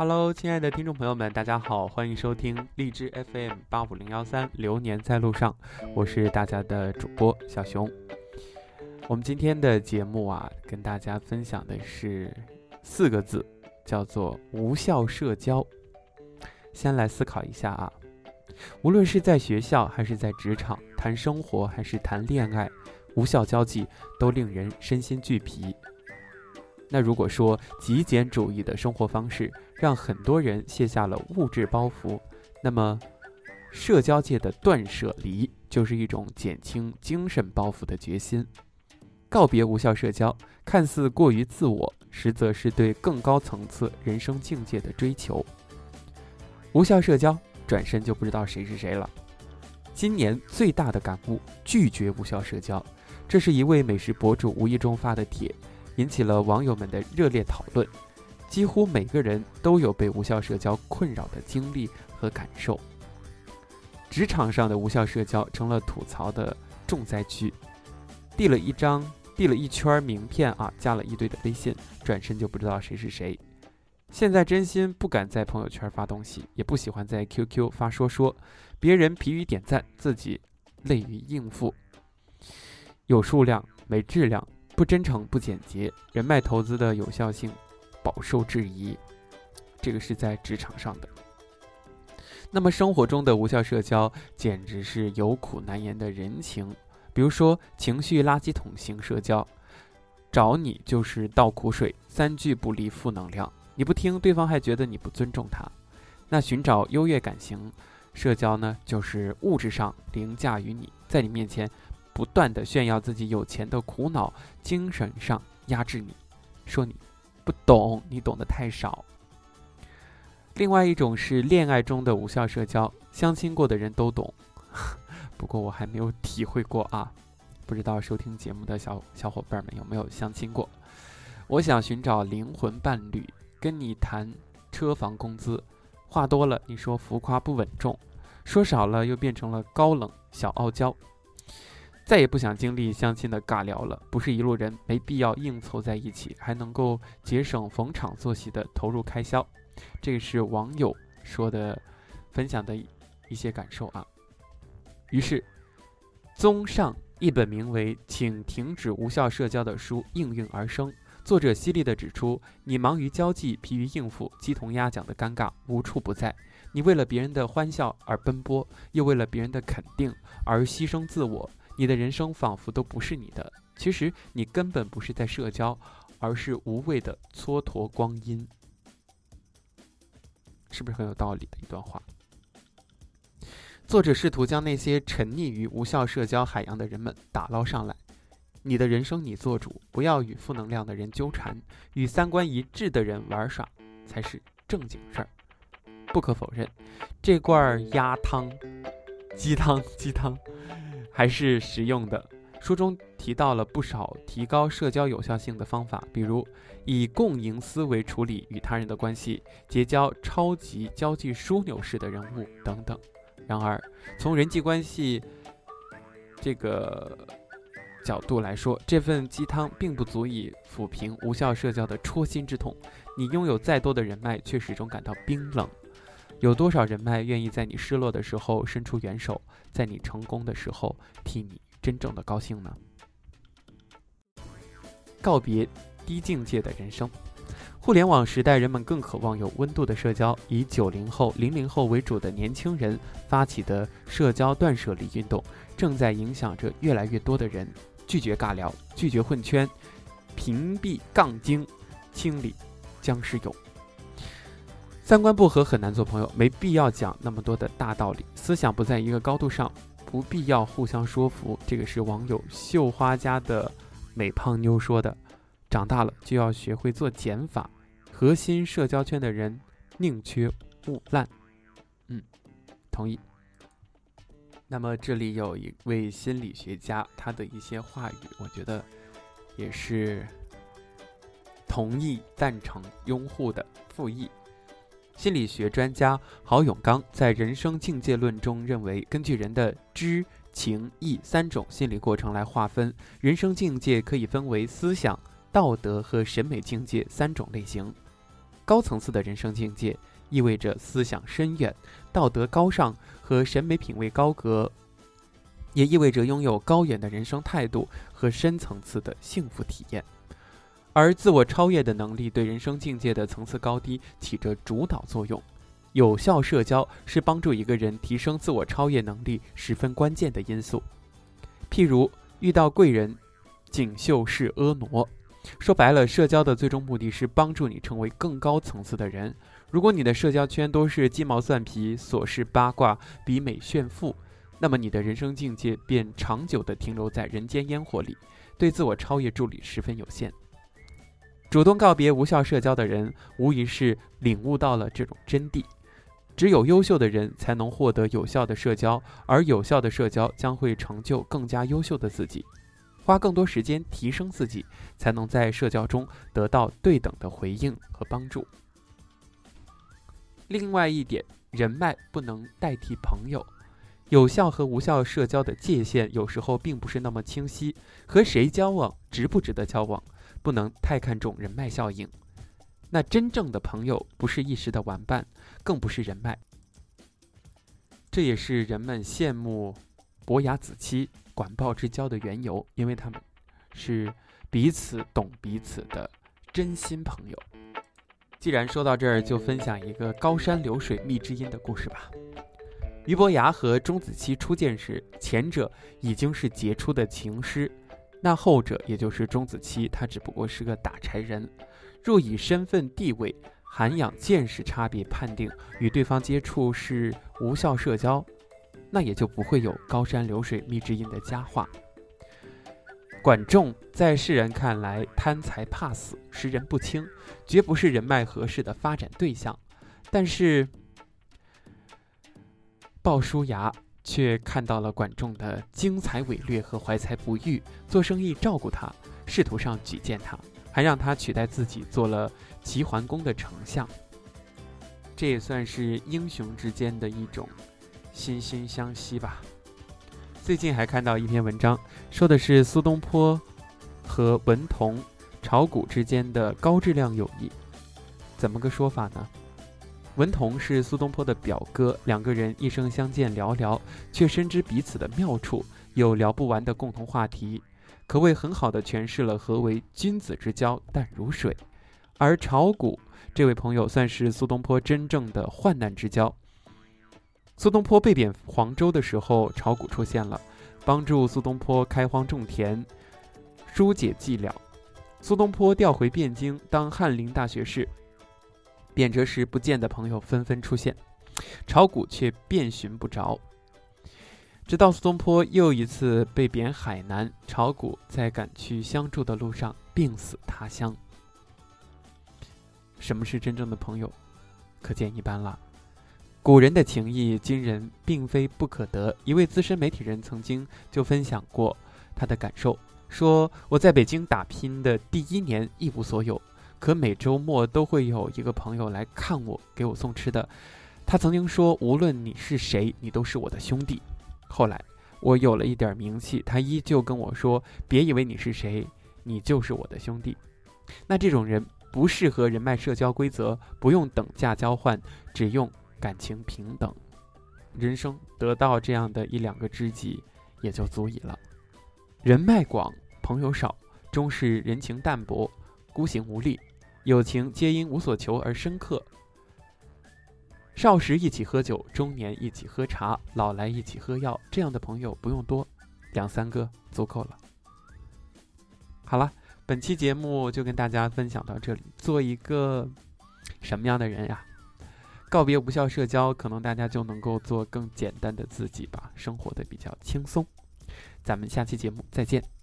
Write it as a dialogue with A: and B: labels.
A: Hello，亲爱的听众朋友们，大家好，欢迎收听荔枝 FM 八五零幺三《流年在路上》，我是大家的主播小熊。我们今天的节目啊，跟大家分享的是四个字，叫做无效社交。先来思考一下啊，无论是在学校还是在职场，谈生活还是谈恋爱，无效交际都令人身心俱疲。那如果说极简主义的生活方式让很多人卸下了物质包袱，那么社交界的断舍离就是一种减轻精神包袱的决心。告别无效社交，看似过于自我，实则是对更高层次人生境界的追求。无效社交，转身就不知道谁是谁了。今年最大的感悟：拒绝无效社交。这是一位美食博主无意中发的帖。引起了网友们的热烈讨论，几乎每个人都有被无效社交困扰的经历和感受。职场上的无效社交成了吐槽的重灾区，递了一张、递了一圈名片啊，加了一堆的微信，转身就不知道谁是谁。现在真心不敢在朋友圈发东西，也不喜欢在 QQ 发说说，别人疲于点赞，自己累于应付，有数量没质量。不真诚、不简洁，人脉投资的有效性饱受质疑。这个是在职场上的。那么生活中的无效社交，简直是有苦难言的人情。比如说情绪垃圾桶型社交，找你就是倒苦水，三句不离负能量，你不听，对方还觉得你不尊重他。那寻找优越感型社交呢，就是物质上凌驾于你，在你面前。不断的炫耀自己有钱的苦恼，精神上压制你，说你不懂，你懂得太少。另外一种是恋爱中的无效社交，相亲过的人都懂，不过我还没有体会过啊，不知道收听节目的小小伙伴们有没有相亲过？我想寻找灵魂伴侣，跟你谈车房工资，话多了你说浮夸不稳重，说少了又变成了高冷小傲娇。再也不想经历相亲的尬聊了，不是一路人，没必要硬凑在一起，还能够节省逢场作戏的投入开销。这是网友说的，分享的一些感受啊。于是，综上一本名为《请停止无效社交》的书应运而生。作者犀利地指出，你忙于交际，疲于应付，鸡同鸭讲的尴尬无处不在。你为了别人的欢笑而奔波，又为了别人的肯定而牺牲自我。你的人生仿佛都不是你的，其实你根本不是在社交，而是无谓的蹉跎光阴，是不是很有道理的一段话？作者试图将那些沉溺于无效社交海洋的人们打捞上来。你的人生你做主，不要与负能量的人纠缠，与三观一致的人玩耍才是正经事儿。不可否认，这罐儿鸭汤、鸡汤、鸡汤。还是实用的。书中提到了不少提高社交有效性的方法，比如以共赢思维处理与他人的关系，结交超级交际枢纽式的人物等等。然而，从人际关系这个角度来说，这份鸡汤并不足以抚平无效社交的戳心之痛。你拥有再多的人脉，却始终感到冰冷。有多少人脉愿意在你失落的时候伸出援手，在你成功的时候替你真正的高兴呢？告别低境界的人生。互联网时代，人们更渴望有温度的社交。以九零后、零零后为主的年轻人发起的社交断舍离运动，正在影响着越来越多的人。拒绝尬聊，拒绝混圈，屏蔽杠精，清理僵尸友。三观不合很难做朋友，没必要讲那么多的大道理，思想不在一个高度上，不必要互相说服。这个是网友绣花家的美胖妞说的。长大了就要学会做减法，核心社交圈的人宁缺毋滥。嗯，同意。那么这里有一位心理学家，他的一些话语，我觉得也是同意、赞成、拥护的。复议。心理学专家郝永刚在《人生境界论》中认为，根据人的知、情、意三种心理过程来划分，人生境界可以分为思想、道德和审美境界三种类型。高层次的人生境界，意味着思想深远、道德高尚和审美品位高格，也意味着拥有高远的人生态度和深层次的幸福体验。而自我超越的能力对人生境界的层次高低起着主导作用。有效社交是帮助一个人提升自我超越能力十分关键的因素。譬如遇到贵人，锦绣是婀娜。说白了，社交的最终目的是帮助你成为更高层次的人。如果你的社交圈都是鸡毛蒜皮、琐事八卦、比美炫富，那么你的人生境界便长久地停留在人间烟火里，对自我超越助力十分有限。主动告别无效社交的人，无疑是领悟到了这种真谛。只有优秀的人才能获得有效的社交，而有效的社交将会成就更加优秀的自己。花更多时间提升自己，才能在社交中得到对等的回应和帮助。另外一点，人脉不能代替朋友。有效和无效社交的界限有时候并不是那么清晰。和谁交往，值不值得交往，不能太看重人脉效应。那真正的朋友不是一时的玩伴，更不是人脉。这也是人们羡慕伯牙子期、管鲍之交的缘由，因为他们是彼此懂彼此的真心朋友。既然说到这儿，就分享一个高山流水觅知音的故事吧。俞伯牙和钟子期初见时，前者已经是杰出的情师，那后者也就是钟子期，他只不过是个打柴人。若以身份地位、涵养见识差别判定与对方接触是无效社交，那也就不会有高山流水觅知音的佳话。管仲在世人看来贪财怕死、识人不清，绝不是人脉合适的发展对象。但是鲍叔牙却看到了管仲的精彩伟略和怀才不遇，做生意照顾他，仕途上举荐他。还让他取代自己做了齐桓公的丞相，这也算是英雄之间的一种惺惺相惜吧。最近还看到一篇文章，说的是苏东坡和文同、炒股之间的高质量友谊。怎么个说法呢？文同是苏东坡的表哥，两个人一生相见寥寥，却深知彼此的妙处，有聊不完的共同话题。可谓很好的诠释了何为君子之交淡如水，而炒股这位朋友算是苏东坡真正的患难之交。苏东坡被贬黄州的时候，炒股出现了，帮助苏东坡开荒种田，疏解寂寥。苏东坡调回汴京当翰林大学士，贬谪时不见的朋友纷纷出现，炒股却遍寻不着。直到苏东坡又一次被贬海南，炒股在赶去相助的路上病死他乡。什么是真正的朋友？可见一斑了。古人的情谊，今人并非不可得。一位资深媒体人曾经就分享过他的感受，说：“我在北京打拼的第一年一无所有，可每周末都会有一个朋友来看我，给我送吃的。他曾经说，无论你是谁，你都是我的兄弟。”后来我有了一点名气，他依旧跟我说：“别以为你是谁，你就是我的兄弟。”那这种人不适合人脉社交规则，不用等价交换，只用感情平等。人生得到这样的一两个知己也就足矣了。人脉广，朋友少，终是人情淡薄，孤行无力。友情皆因无所求而深刻。少时一起喝酒，中年一起喝茶，老来一起喝药，这样的朋友不用多，两三个足够了。好了，本期节目就跟大家分享到这里。做一个什么样的人呀？告别无效社交，可能大家就能够做更简单的自己吧，生活的比较轻松。咱们下期节目再见。